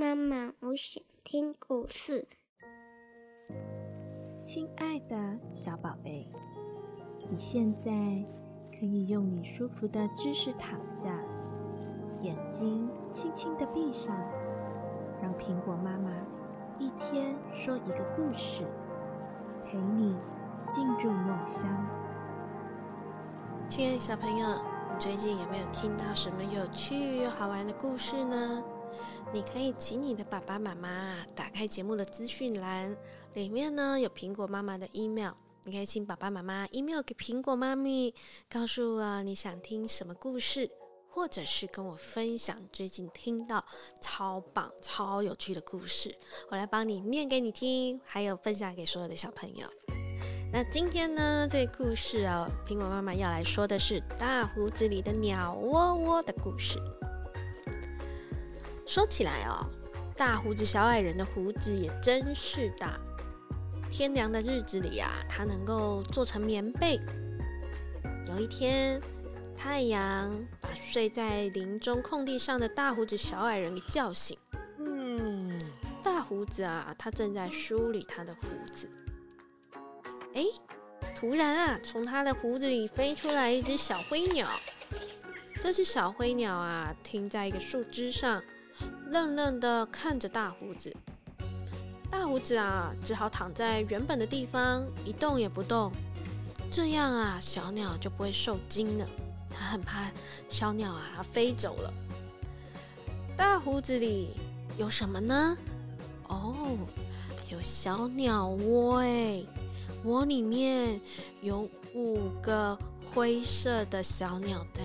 妈妈，我想听故事。亲爱的小宝贝，你现在可以用你舒服的姿势躺下，眼睛轻轻的闭上，让苹果妈妈一天说一个故事，陪你进入梦乡。亲爱的小朋友，你最近有没有听到什么有趣又好玩的故事呢？你可以请你的爸爸妈妈打开节目的资讯栏，里面呢有苹果妈妈的 email，你可以请爸爸妈妈 email 给苹果妈咪，告诉我你想听什么故事，或者是跟我分享最近听到超棒、超有趣的故事，我来帮你念给你听，还有分享给所有的小朋友。那今天呢，这故事哦，苹果妈妈要来说的是大胡子里的鸟窝窝的故事。说起来哦，大胡子小矮人的胡子也真是大。天凉的日子里啊，它能够做成棉被。有一天，太阳把睡在林中空地上的大胡子小矮人给叫醒。嗯，大胡子啊，他正在梳理他的胡子。哎，突然啊，从他的胡子里飞出来一只小灰鸟。这只小灰鸟啊，停在一个树枝上。愣愣的看着大胡子，大胡子啊，只好躺在原本的地方一动也不动。这样啊，小鸟就不会受惊了。他很怕小鸟啊飞走了。大胡子里有什么呢？哦，有小鸟窝哎，窝里面有五个灰色的小鸟蛋。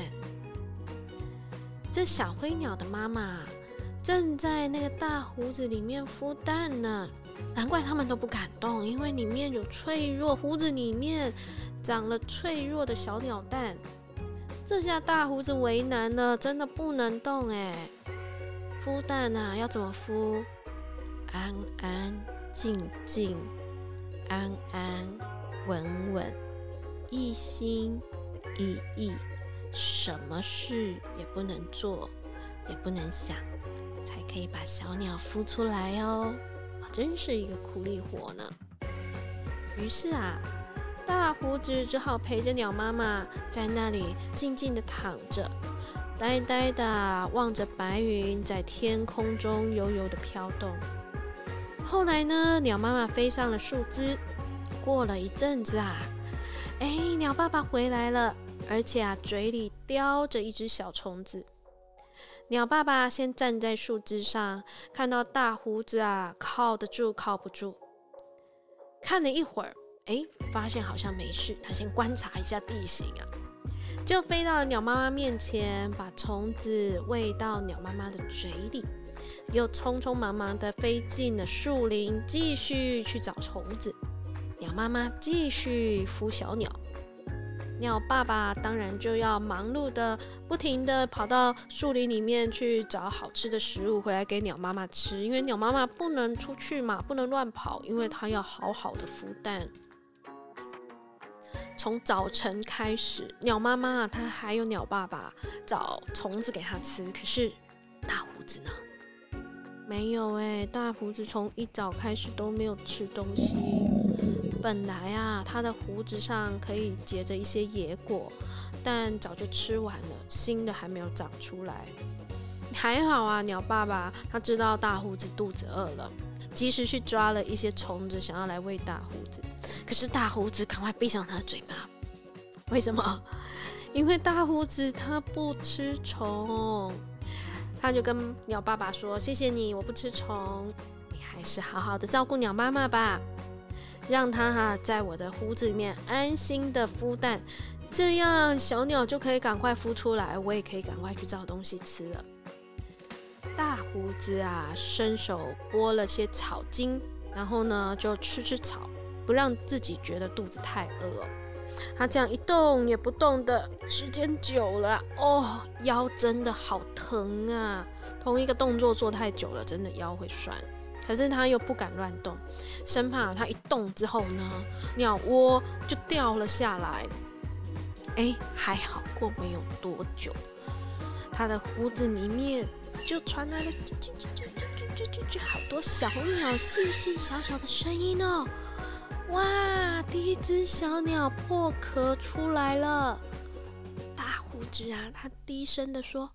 这小灰鸟的妈妈。正在那个大胡子里面孵蛋呢，难怪他们都不敢动，因为里面有脆弱，胡子里面长了脆弱的小鸟蛋。这下大胡子为难了，真的不能动哎。孵蛋啊，要怎么孵？安安静静，安安稳稳，一心一意，什么事也不能做，也不能想。才可以把小鸟孵出来哦，真是一个苦力活呢。于是啊，大胡子只好陪着鸟妈妈在那里静静的躺着，呆呆的望着白云在天空中悠悠的飘动。后来呢，鸟妈妈飞上了树枝。过了一阵子啊，哎，鸟爸爸回来了，而且啊，嘴里叼着一只小虫子。鸟爸爸先站在树枝上，看到大胡子啊，靠得住靠不住。看了一会儿，哎，发现好像没事。他先观察一下地形啊，就飞到了鸟妈妈面前，把虫子喂到鸟妈妈的嘴里，又匆匆忙忙地飞进了树林，继续去找虫子。鸟妈妈继续孵小鸟。鸟爸爸当然就要忙碌的、不停的跑到树林里面去找好吃的食物回来给鸟妈妈吃，因为鸟妈妈不能出去嘛，不能乱跑，因为它要好好的孵蛋。从早晨开始，鸟妈妈它还有鸟爸爸找虫子给它吃，可是大胡子呢？没有哎，大胡子从一早开始都没有吃东西。本来啊，他的胡子上可以结着一些野果，但早就吃完了，新的还没有长出来。还好啊，鸟爸爸他知道大胡子肚子饿了，及时去抓了一些虫子，想要来喂大胡子。可是大胡子赶快闭上他的嘴巴，为什么？因为大胡子他不吃虫。他就跟鸟爸爸说：“谢谢你，我不吃虫，你还是好好的照顾鸟妈妈吧。”让它哈在我的胡子里面安心的孵蛋，这样小鸟就可以赶快孵出来，我也可以赶快去找东西吃了。大胡子啊，伸手拨了些草茎，然后呢就吃吃草，不让自己觉得肚子太饿。他这样一动也不动的时间久了，哦，腰真的好疼啊！同一个动作做太久了，真的腰会酸。可是他又不敢乱动，生怕他一动之后呢，鸟窝就掉了下来。哎，还好过没有多久，他的胡子里面就传来了啾啾啾啾啾啾啾啾，好多小鸟，细细小小的声音哦。哇，第一只小鸟破壳出来了。大胡子啊，他低声的说：“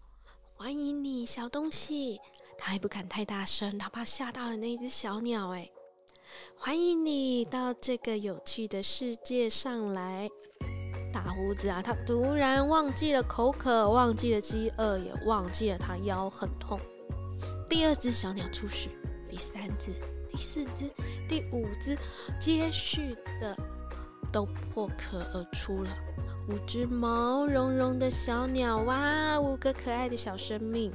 欢迎你，小东西。”他还不敢太大声，他怕吓到了那只小鸟。哎，欢迎你到这个有趣的世界上来。大胡子啊，他突然忘记了口渴，忘记了饥饿，也忘记了他腰很痛。第二只小鸟出世，第三只、第四只、第五只，接续的都破壳而出了。五只毛茸茸的小鸟，哇，五个可爱的小生命。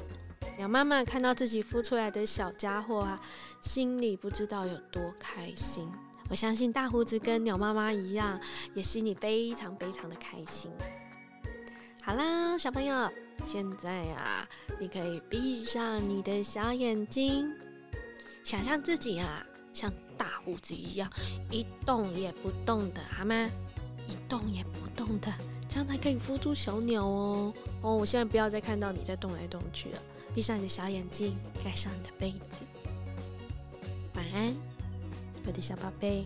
鸟妈妈看到自己孵出来的小家伙啊，心里不知道有多开心。我相信大胡子跟鸟妈妈一样，也心里非常非常的开心。好啦，小朋友，现在啊，你可以闭上你的小眼睛，想象自己啊，像大胡子一样一动也不动的，好吗？一动也不动的，这样才可以孵出小鸟哦。哦，我现在不要再看到你在动来动去了。闭上你的小眼睛，盖上你的被子，晚安。我的小宝贝，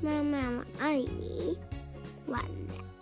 妈妈我爱你，晚安。